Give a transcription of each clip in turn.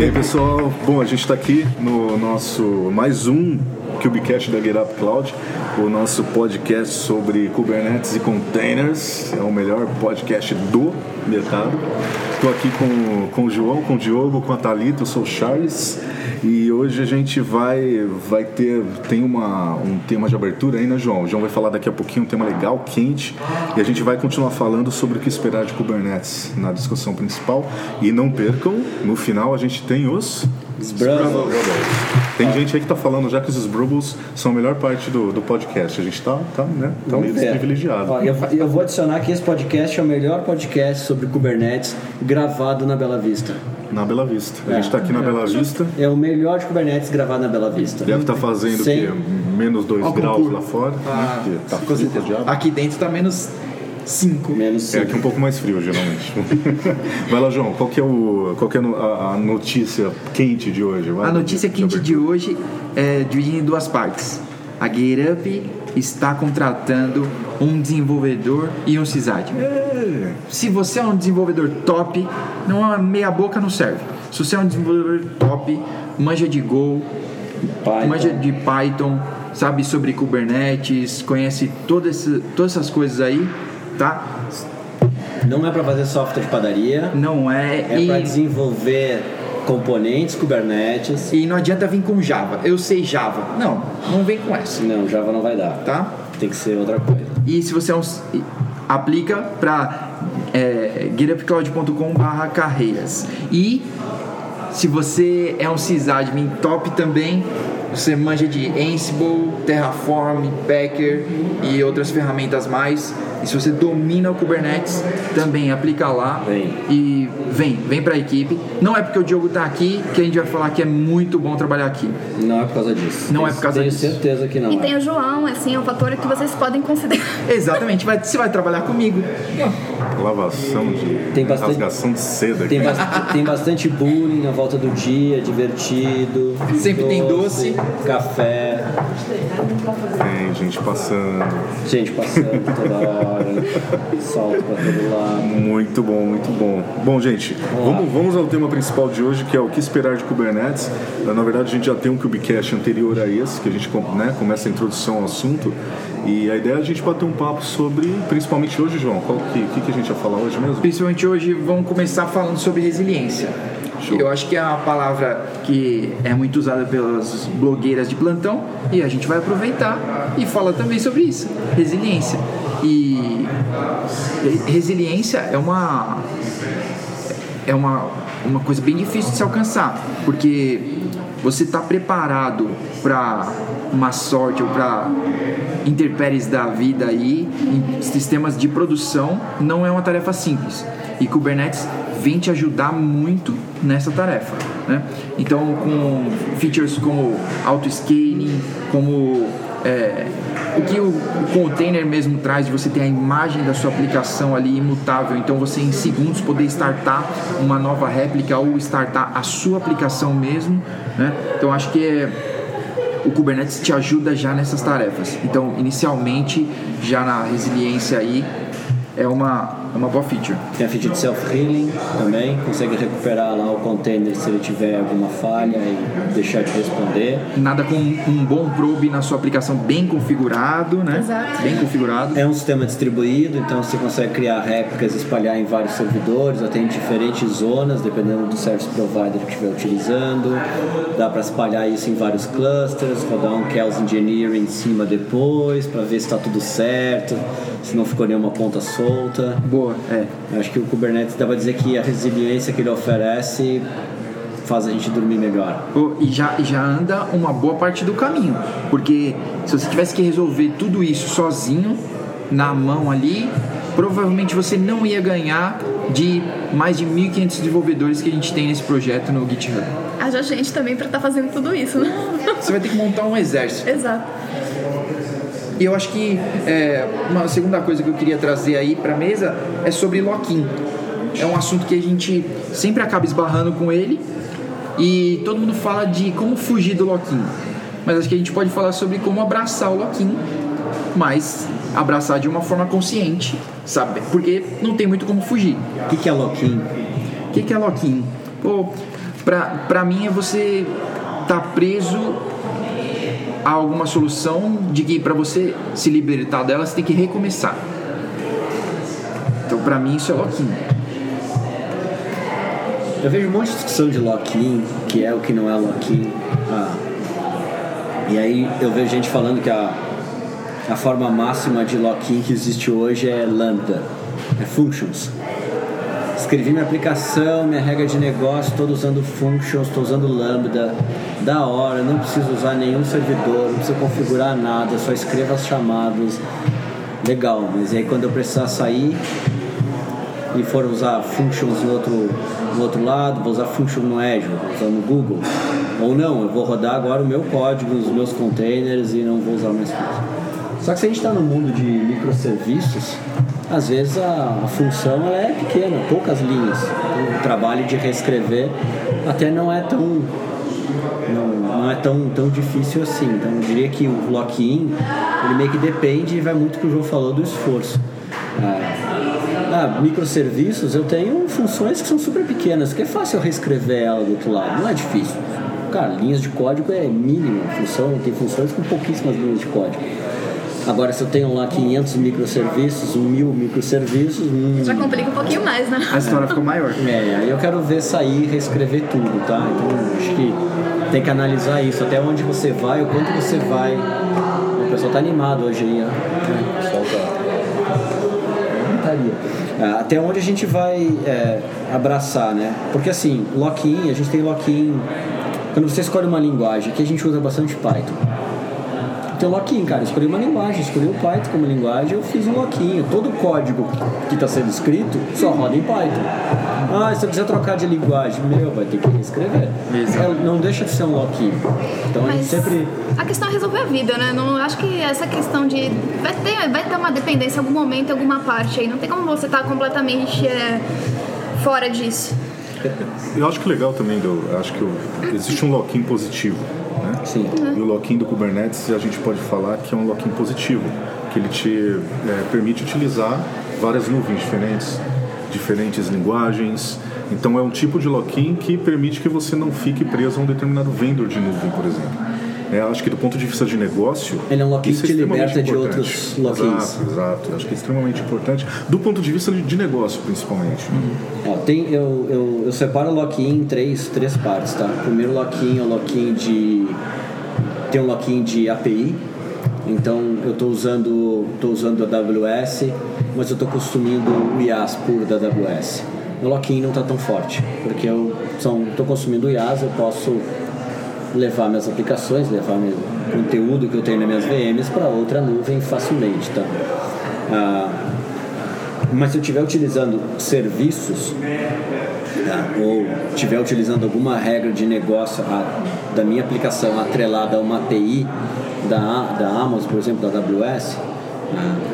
E aí pessoal, bom, a gente está aqui no nosso mais um Cubecast da Get Up Cloud, o nosso podcast sobre Kubernetes e containers, é o melhor podcast do mercado. Estou aqui com, com o João, com o Diogo, com a Thalita, eu sou o Charles e hoje a gente vai, vai ter tem uma, um tema de abertura aí, né, João? O João vai falar daqui a pouquinho um tema legal, quente, e a gente vai continuar falando sobre o que esperar de Kubernetes na discussão principal. E não percam, no final a gente tem os Sbrubbles. Tem gente aí que tá falando já que os Sbrubbles são a melhor parte do, do podcast. A gente tá, tá, né, tá meio ver. privilegiado. Ó, eu, eu vou adicionar que esse podcast é o melhor podcast sobre Kubernetes gravado na Bela Vista. Na Bela Vista. A gente tá aqui na Bela Vista. É o melhor de Kubernetes gravado na Bela Vista. Deve estar fazendo o Sem- quê? Menos 2 Ó, graus lá fora. Ah, né? Tá com frio certeza. Aqui dentro tá menos 5. Menos É cinco. aqui um pouco mais frio, geralmente. Vai lá, João. Qual que é, o, qual que é a, a notícia quente de hoje? Vai, A notícia quente de hoje é dividida em duas partes. A GetUp está contratando um desenvolvedor e um. É, Se você é um desenvolvedor top, não é uma meia boca não serve. Se você é um desenvolvedor top, manja de Go, Python. manja de Python, sabe sobre Kubernetes, conhece todas todas essas coisas aí, tá? Não é para fazer software de padaria, Não é, é e, para desenvolver componentes Kubernetes. e não adianta vir com Java. Eu sei Java. Não, não vem com essa, Não, Java não vai dar. tá? Tem que ser outra coisa. E se você é um, aplica para é, getupcloud.com carreiras. E se você é um sysadmin top também, você manja de Ansible, Terraform, Packer e outras ferramentas mais. E se você domina o Kubernetes, também aplica lá Vem. e vem, vem para a equipe. Não é porque o Diogo tá aqui que a gente vai falar que é muito bom trabalhar aqui. Não é por causa disso. Não é por causa Tenho disso. certeza que não. E é. tem o João, assim, é um fator que vocês podem considerar. Exatamente, vai, você vai trabalhar comigo. Lavação de. Tem bastante- Rasgação de seda. Tem, aqui. bas- tem bastante bullying à volta do dia, divertido. Sempre tem doce. Café, Tem gente passando. gente passando toda hora, salto pra todo lado. Muito bom, muito bom. Bom, gente, Vamos vamos, vamos ao tema principal de hoje, que é o que esperar de Kubernetes. Na verdade, a gente já tem um Cubecast anterior a esse, que a gente né, começa a introdução ao assunto. E a ideia é a gente bater um papo sobre, principalmente hoje, João, qual que, que, que a gente vai falar hoje mesmo? Principalmente hoje vamos começar falando sobre resiliência. Show. Eu acho que é uma palavra que é muito usada pelas blogueiras de plantão e a gente vai aproveitar e falar também sobre isso, resiliência. E re- resiliência é uma é uma, uma coisa bem difícil de se alcançar, porque você está preparado para uma sorte ou para intempéries da vida aí em sistemas de produção não é uma tarefa simples. E Kubernetes vem te ajudar muito nessa tarefa. Né? Então, com features como auto-scaling, como é, o que o, container mesmo traz, de você ter a imagem da sua aplicação ali imutável, então você em segundos poder startar uma nova réplica ou startar a sua aplicação mesmo. Né? Então, acho que é, o Kubernetes te ajuda já nessas tarefas. Então, inicialmente, já na resiliência aí, é uma, é uma boa feature. Tem a feature de self-healing também, consegue recuperar lá o container se ele tiver alguma falha e deixar de responder. Nada com um bom probe na sua aplicação bem configurado, né? Exato. Bem configurado. É um sistema distribuído, então você consegue criar réplicas e espalhar em vários servidores, até em diferentes zonas, dependendo do service provider que estiver utilizando. Dá para espalhar isso em vários clusters, rodar um Chaos Engineering em cima depois, para ver se está tudo certo, se não ficou nenhuma ponta solta. Boa, é. Eu acho que o Kubernetes dá para dizer que a resiliência que ele oferece faz a gente dormir melhor. E já, já anda uma boa parte do caminho. Porque se você tivesse que resolver tudo isso sozinho, na mão ali, provavelmente você não ia ganhar de mais de 1.500 desenvolvedores que a gente tem nesse projeto no GitHub. Haja gente também pra estar fazendo tudo isso, né? Você vai ter que montar um exército. Exato. E eu acho que é, uma segunda coisa que eu queria trazer aí para mesa é sobre lock-in. É um assunto que a gente sempre acaba esbarrando com ele e todo mundo fala de como fugir do lock-in. Mas acho que a gente pode falar sobre como abraçar o lock-in, mas abraçar de uma forma consciente, sabe? Porque não tem muito como fugir. O que, que é lock-in? O que, que é lock-in? Pô, pra, pra mim é você tá preso a alguma solução de que para você se libertar dela você tem que recomeçar. Então pra mim isso é lock-in. Eu vejo um monte de discussão de lock-in, que é o que não é lock-in. Ah. E aí eu vejo gente falando que a, a forma máxima de lock-in que existe hoje é lambda, é functions. Escrevi minha aplicação, minha regra de negócio, estou usando functions, estou usando lambda, da hora, não preciso usar nenhum servidor, não preciso configurar nada, só escreva as chamadas. Legal, mas aí quando eu precisar sair, e for usar functions no outro, no outro lado, vou usar function no Azure, vou usar no Google. Ou não, eu vou rodar agora o meu código, os meus containers e não vou usar mais function. Só que se a gente está no mundo de microserviços, às vezes a, a função é pequena, poucas linhas. O trabalho de reescrever até não é tão não, não é tão, tão difícil assim. Então eu diria que o lock-in ele meio que depende e vai muito que o João falou do esforço. Ah, ah, microserviços eu tenho funções que são super pequenas, que é fácil eu reescrever ela do outro lado, não é difícil. Cara, linhas de código é mínimo, função, tem funções com pouquíssimas linhas de código. Agora, se eu tenho lá 500 microserviços, mil microserviços. Hum, Já complica um pouquinho mais, né? A história ficou maior. É, aí eu quero ver sair e reescrever tudo, tá? Então, acho que tem que analisar isso, até onde você vai, o quanto você vai. O pessoal tá animado hoje aí, ó. O pessoal tá. Gritaria. Ah, Até onde a gente vai é, abraçar, né? Porque assim, lock-in, a gente tem lock-in. Quando você escolhe uma linguagem, aqui a gente usa bastante Python. Tem um lock-in, cara. Eu escolhi uma linguagem, escolhi o Python como linguagem, eu fiz um lock-in. Todo o código que está sendo escrito só roda em Python. Ah, se eu quiser trocar de linguagem, meu, vai ter que reescrever. É, não deixa de ser um lock-in. Então a gente Mas sempre. a questão é resolver a vida, né? Não acho que essa questão de vai ter, vai ter uma dependência em algum momento, em alguma parte aí. Não tem como você estar completamente é, fora disso. Eu acho que legal também, do, acho que existe um lock-in positivo. Né? Sim. E o lock-in do Kubernetes a gente pode falar que é um lock-in positivo, que ele te é, permite utilizar várias nuvens diferentes, diferentes linguagens. Então é um tipo de lock-in que permite que você não fique preso a um determinado vendor de nuvem, por exemplo. É, acho que do ponto de vista de negócio. Ele é um lock-in isso que te extremamente liberta de outros lock-ins. Exato, exato. Acho que é extremamente importante. Do ponto de vista de, negócio, principalmente. Ó, tem, eu, eu, eu separo o lock-in em três, três partes, tá? O primeiro lock-in é o lock-in de. Tem um lock-in de API. Então eu estou usando, tô usando a AWS, mas eu estou consumindo o IaaS puro da AWS. O lock-in não está tão forte, porque eu estou consumindo o IaaS, eu posso levar minhas aplicações, levar meu conteúdo que eu tenho nas minhas VMs para outra nuvem facilmente, tá? Ah, mas se eu estiver utilizando serviços tá, ou estiver utilizando alguma regra de negócio a- da minha aplicação atrelada a uma API da, da Amazon, por exemplo, da AWS,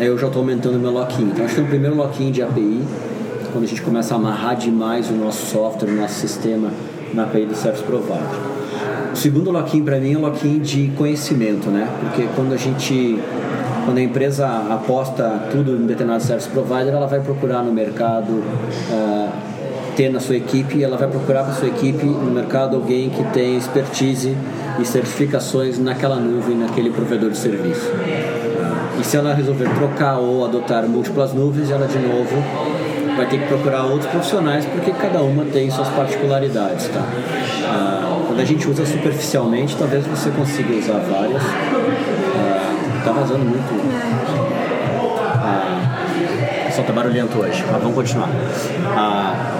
aí eu já estou aumentando meu lock-in. Então, acho que o primeiro lock-in de API, quando a gente começa a amarrar demais o nosso software, o nosso sistema na API do Service Provider. O segundo lock-in para mim é o lock-in de conhecimento, né? Porque quando a gente quando a empresa aposta tudo em determinado service provider, ela vai procurar no mercado ah, ter na sua equipe, ela vai procurar para sua equipe no mercado alguém que tem expertise e certificações naquela nuvem, naquele provedor de serviço. Ah, E se ela resolver trocar ou adotar múltiplas nuvens, ela de novo vai ter que procurar outros profissionais porque cada uma tem suas particularidades, tá? Ah, quando a gente usa superficialmente, talvez você consiga usar várias. Ah, tá vazando muito. Ah, só tá barulhento hoje, mas vamos continuar. Ah,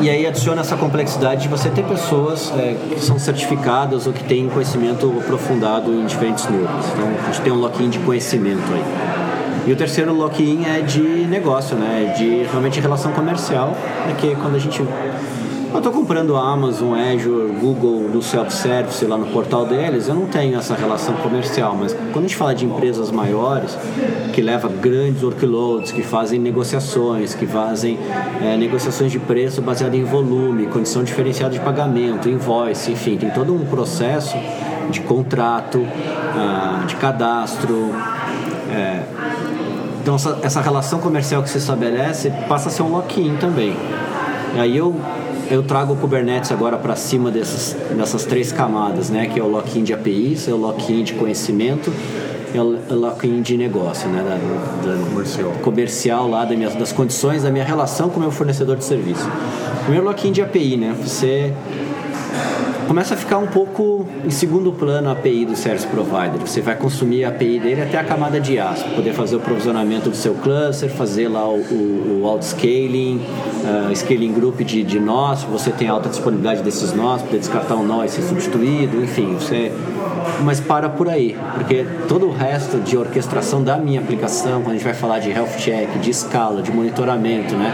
e aí adiciona essa complexidade de você ter pessoas é, que são certificadas ou que têm conhecimento aprofundado em diferentes nuvens. Então a gente tem um lock-in de conhecimento aí. E o terceiro lock-in é de negócio, né? De realmente relação comercial, é que quando a gente eu estou comprando a Amazon, Azure, Google no self-service lá no portal deles, eu não tenho essa relação comercial, mas quando a gente fala de empresas maiores, que levam grandes workloads, que fazem negociações, que fazem é, negociações de preço baseado em volume, condição diferenciada de pagamento, invoice, enfim, tem todo um processo de contrato, ah, de cadastro, é, então essa, essa relação comercial que se estabelece passa a ser um lock-in também. E aí eu, eu trago o Kubernetes agora para cima dessas, dessas três camadas, né? Que é o lock-in de APIs, é o lock-in de conhecimento é o lock-in de negócio, né? Da, da, Comercial. comercial lá da minha, das condições da minha relação com o meu fornecedor de serviço. Primeiro lock-in de API, né? Você começa a ficar um pouco em segundo plano a API do service provider. Você vai consumir a API dele até a camada de para poder fazer o provisionamento do seu cluster, fazer lá o, o, o uh, scaling group de, de nós, você tem alta disponibilidade desses nós, poder descartar um nó e ser substituído, enfim, você mas para por aí, porque todo o resto de orquestração da minha aplicação, quando a gente vai falar de health check, de escala, de monitoramento, né?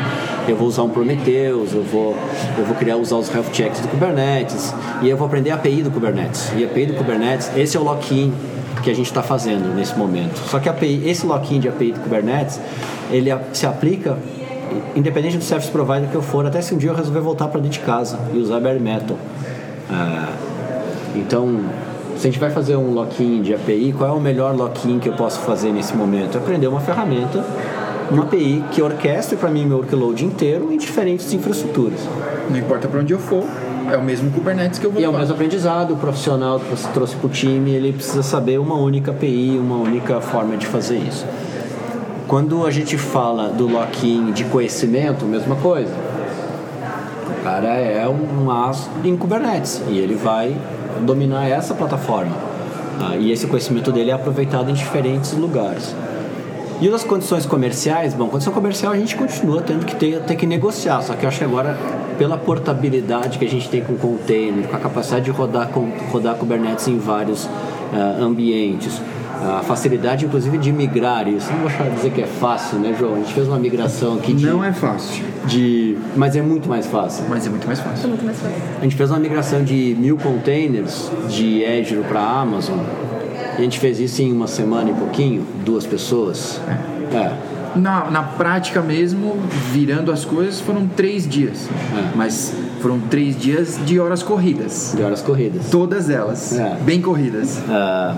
Eu vou usar um Prometheus, eu vou, eu vou criar usar os health checks do Kubernetes e eu vou aprender a API do Kubernetes. E a API do Kubernetes, esse é o lock-in que a gente está fazendo nesse momento. Só que API, esse lock-in de API do Kubernetes, ele se aplica independente do service provider que eu for, até se um dia eu resolver voltar para dentro de casa e usar bare metal. Ah, então, se a gente vai fazer um lock-in de API, qual é o melhor lock-in que eu posso fazer nesse momento? Aprender uma ferramenta, uma API que orquestre para mim meu workload inteiro em diferentes infraestruturas. Não importa para onde eu for, é o mesmo Kubernetes que eu vou E é o mesmo aprendizado, o profissional que você trouxe para o time, ele precisa saber uma única API, uma única forma de fazer isso. Quando a gente fala do lock-in de conhecimento, mesma coisa. Cara é um as em Kubernetes e ele vai dominar essa plataforma. Ah, e esse conhecimento dele é aproveitado em diferentes lugares. E das condições comerciais, bom, condição comercial a gente continua tendo que ter, ter que negociar, só que eu acho que agora, pela portabilidade que a gente tem com o container, com a capacidade de rodar, com, rodar Kubernetes em vários ah, ambientes, a facilidade inclusive de migrar isso, não vou dizer que é fácil, né, João? A gente fez uma migração aqui de. Não é fácil, de mas é muito mais fácil. mas é muito mais fácil. Muito mais fácil. A gente fez uma migração de mil containers de Azure para Amazon. E a gente fez isso em uma semana e pouquinho, duas pessoas. É. Na, na prática mesmo, virando as coisas, foram três dias. É. Mas foram três dias de horas corridas. De horas corridas. Todas elas. É. Bem corridas. Ah,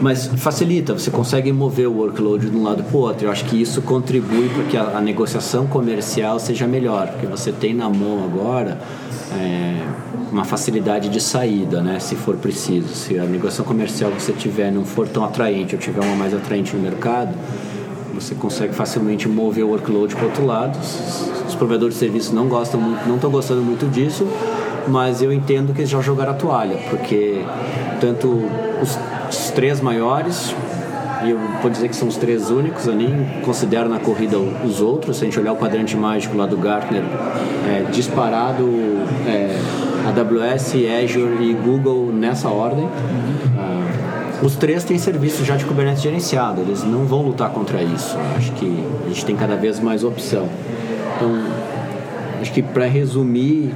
mas facilita, você consegue mover o workload de um lado para o outro. Eu acho que isso contribui para que a, a negociação comercial seja melhor, porque você tem na mão agora é, uma facilidade de saída, né, se for preciso. Se a negociação comercial que você tiver não for tão atraente ou tiver uma mais atraente no mercado, você consegue facilmente mover o workload para outro lado. Os, provedores de serviço não gostam não estão gostando muito disso, mas eu entendo que eles já jogaram a toalha, porque tanto os, os três maiores, e eu vou dizer que são os três únicos, eu nem considero na corrida os outros, se a gente olhar o quadrante mágico lá do Gartner, é, disparado é, AWS, Azure e Google nessa ordem. Ah, os três têm serviço já de Kubernetes gerenciado, eles não vão lutar contra isso. Acho que a gente tem cada vez mais opção. Então, acho que para resumir,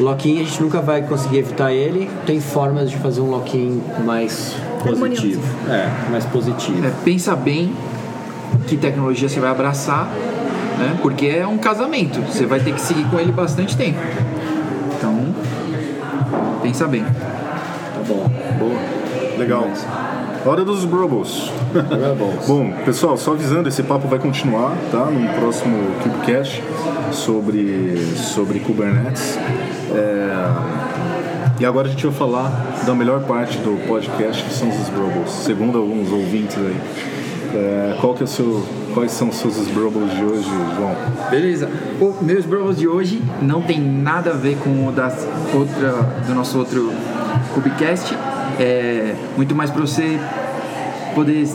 lock-in a gente nunca vai conseguir evitar ele. Tem formas de fazer um lock-in mais positivo. É, mais positivo. É, pensa bem que tecnologia você vai abraçar, né? Porque é um casamento. Você vai ter que seguir com ele bastante tempo. Então, pensa bem. Tá bom. Boa. Legal. Hora dos Brubbles. Rebels. Bom, pessoal, só avisando, esse papo vai continuar, tá? No próximo KubeCast sobre, sobre Kubernetes. É, E agora a gente vai falar da melhor parte do podcast, que são os Sbrubbles, segundo alguns ouvintes aí. É, qual que é o seu, quais são os seus Sbrubbles de hoje, João? Beleza. O meus bros de hoje não tem nada a ver com o das outra, do nosso outro Cubicast. É muito mais para você poder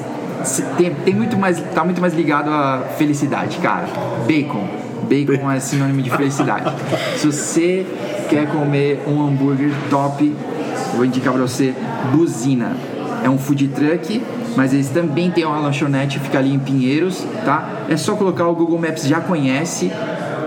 tem, tem muito mais tá muito mais ligado à felicidade, cara. Bacon. Bacon é sinônimo de felicidade. Se você quer comer um hambúrguer top, vou indicar pra você Buzina. É um food truck, mas eles também têm uma lanchonete, fica ali em Pinheiros, tá? É só colocar o Google Maps já conhece,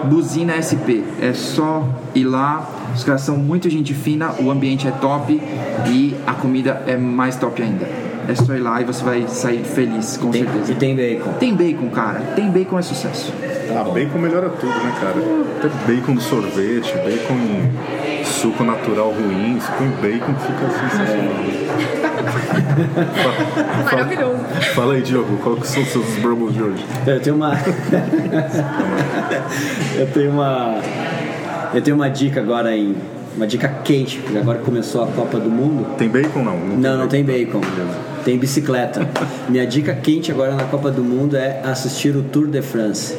Buzina SP. É só ir lá. Os caras são muito gente fina, o ambiente é top e a comida é mais top ainda. É só ir lá e você vai sair feliz, com Tem, certeza. e tem bacon. Tem bacon, cara. Tem bacon é sucesso. Ah, bacon melhora tudo, né, cara? Até bacon do sorvete, bacon em suco natural ruim, se põe bacon fica sensacional. Maravilhoso. Fala aí, Diogo, qual que são os seus Brumbles de hoje? Eu tenho uma. eu tenho uma. Eu tenho uma dica agora em. Uma dica quente, porque agora começou a Copa do Mundo. Tem bacon não? Não, não tem bacon. Tem bicicleta. Minha dica quente agora na Copa do Mundo é assistir o Tour de France.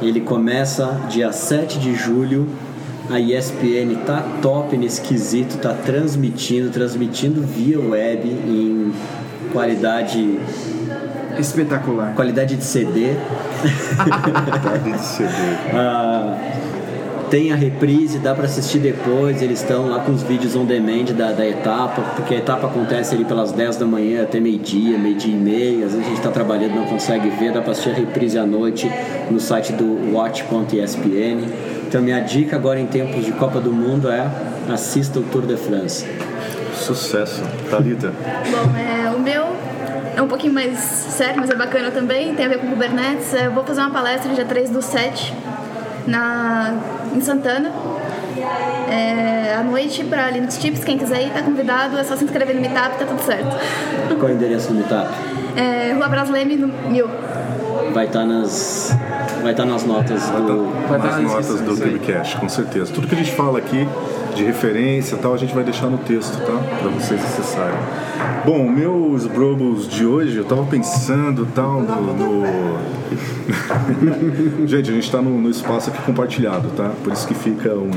Ele começa dia 7 de julho. A ESPN tá top nesse quesito, tá transmitindo, transmitindo via web em qualidade Espetacular. qualidade de CD. Tarde de CD. Ah, tem a reprise, dá para assistir depois. Eles estão lá com os vídeos on demand da, da etapa, porque a etapa acontece ali pelas 10 da manhã até meio-dia, meio-dia e meia. Às vezes a gente está trabalhando não consegue ver, dá para assistir a reprise à noite no site do watch.espn. Então, minha dica agora em tempos de Copa do Mundo é assista o Tour de France. Sucesso. Thalita. Bom, é, o meu é um pouquinho mais sério, mas é bacana também, tem a ver com Kubernetes. É, Eu vou fazer uma palestra dia 3 do 7 na, em Santana. É, à noite para Linux Tips, quem quiser ir tá convidado, é só se inscrever no Meetup, tá tudo certo. Qual é o endereço do Meetup? É, Rua Brasleme, no mil. Vai estar nas, vai estar nas notas do. Vai estar As na notas do. Cubecast, com certeza. Tudo que a gente fala aqui de referência e tal, a gente vai deixar no texto, tá? Pra vocês acessarem. Bom, meus Brobos de hoje, eu tava pensando tal no. no- gente, a gente tá no, no espaço aqui compartilhado, tá? Por isso que fica um,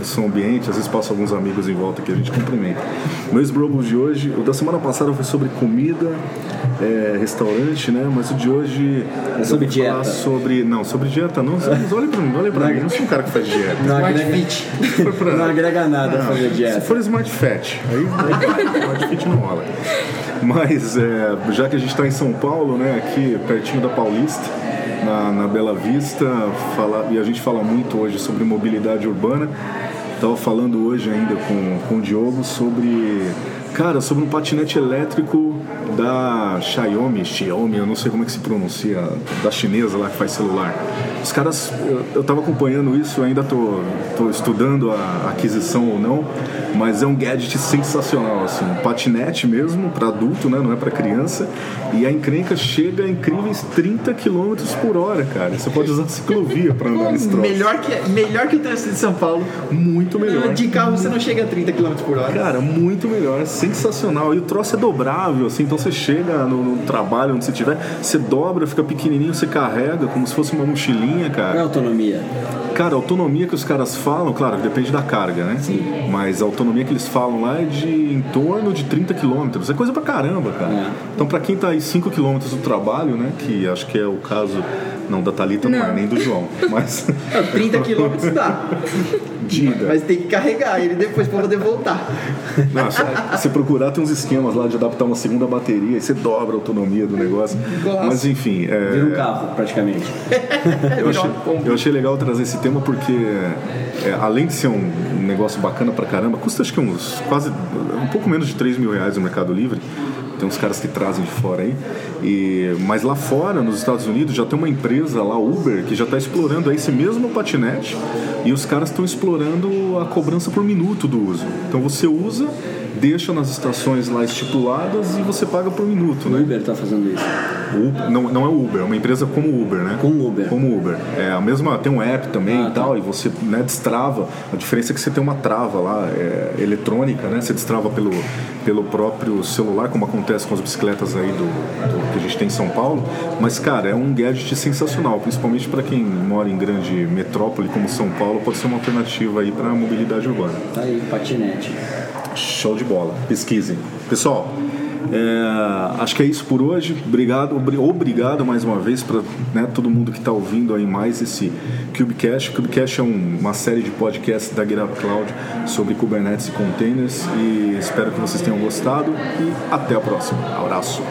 um som ambiente, às vezes passa alguns amigos em volta que a gente cumprimenta. Meus Brobos de hoje, o da semana passada foi sobre comida, é, restaurante, né? Mas o de hoje. É sobre dieta. sobre. Não, sobre dieta não. Mas olha pra mim, olha pra mim. Eu não sou um cara que faz dieta. Não Smart agrega, Fit. Pra- não agrega nada Não, fazer Se dieta. for Smart Fat, aí aí Smart Fit não rola. Mas é, já que a gente está em São Paulo, né, aqui pertinho da Paulista, na, na Bela Vista, fala, e a gente fala muito hoje sobre mobilidade urbana. Estava falando hoje ainda com, com o Diogo sobre, cara, sobre um patinete elétrico da Xiaomi, Xiaomi, eu não sei como é que se pronuncia, da chinesa lá que faz celular. Os caras, eu, eu tava acompanhando isso, ainda tô, tô estudando a aquisição ou não, mas é um gadget sensacional, assim, um patinete mesmo, para adulto, né, não é para criança, e a encrenca chega a incríveis 30 km por hora, cara. Você pode usar ciclovia para andar nesse troço. Melhor que, melhor que o trânsito de São Paulo. Muito melhor. De carro você não chega a 30 km por hora. Cara, muito melhor, sensacional. E o troço é dobrável, assim, então você chega no, no trabalho, onde você estiver, você dobra, fica pequenininho, você carrega como se fosse uma mochilinha, Qual é a cara. autonomia? Cara, a autonomia que os caras falam, claro, depende da carga, né? Sim. Mas a autonomia que eles falam lá é de em torno de 30 km. É coisa pra caramba, cara. É. Então, pra quem tá aí 5 km do trabalho, né? Que acho que é o caso. Não, da Thalita não, é, Não. nem do João. Mas. Não, 30 km dá. de ida. Mas tem que carregar ele depois pra poder voltar. Não, se você procurar, tem uns esquemas lá de adaptar uma segunda bateria e você dobra a autonomia do negócio. Gosto. Mas enfim, é, Vira um carro, praticamente. eu, achei, eu achei legal trazer esse tema porque, é, além de ser um negócio bacana pra caramba, custa acho que uns quase um pouco menos de 3 mil reais no Mercado Livre. Tem uns caras que trazem de fora aí. E, mas lá fora, nos Estados Unidos, já tem uma empresa lá, Uber, que já está explorando esse mesmo patinete. E os caras estão explorando a cobrança por minuto do uso. Então você usa, deixa nas estações lá estipuladas e você paga por minuto, O né? Uber tá fazendo isso. Uber- não, não é o Uber, é uma empresa como o Uber, né? Com Uber. Como Uber. É a mesma, tem um app também Ah, e tal, e você né, destrava. A diferença é que você tem uma trava lá, é, eletrônica, né? Você destrava pelo, pelo próprio celular, como acontece com as bicicletas aí do, do- que a gente tem em São Paulo. Mas, cara, é um gadget sensacional, principalmente para quem mora em grande metrópole como São Paulo, pode ser uma alternativa aí para a mobilidade urbana. Tá aí, patinete. Show de bola. Pesquisem. Pessoal, é, acho que é isso por hoje. Obrigado, obri- obrigado mais uma vez para todo mundo que está ouvindo aí mais esse Cubecast. Cubecast é um- uma série de podcasts da GitHub Cloud sobre Kubernetes e containers. E espero que vocês tenham gostado. E até a próxima. Abraço.